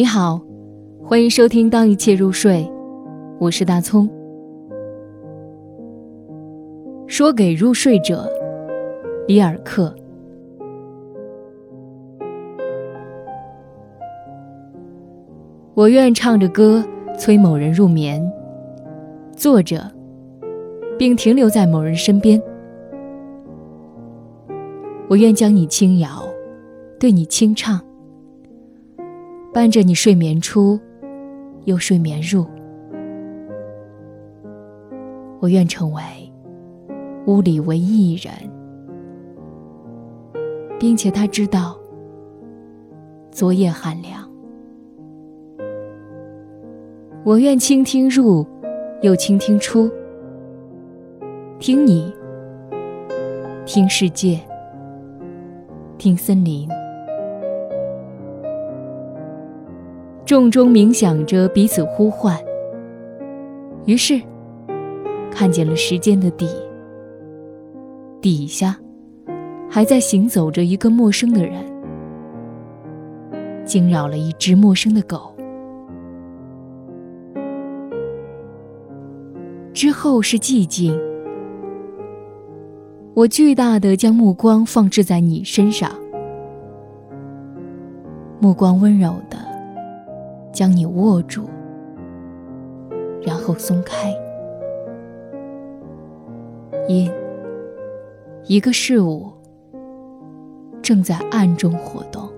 你好，欢迎收听《当一切入睡》，我是大葱。说给入睡者，里尔克。我愿唱着歌催某人入眠，坐着，并停留在某人身边。我愿将你轻摇，对你轻唱。伴着你睡眠出，又睡眠入。我愿成为屋里唯一一人，并且他知道昨夜寒凉。我愿倾听入，又倾听出，听你，听世界，听森林。重中冥想着彼此呼唤，于是看见了时间的底，底下还在行走着一个陌生的人，惊扰了一只陌生的狗。之后是寂静，我巨大的将目光放置在你身上，目光温柔的。将你握住，然后松开。因一个事物。正在暗中活动。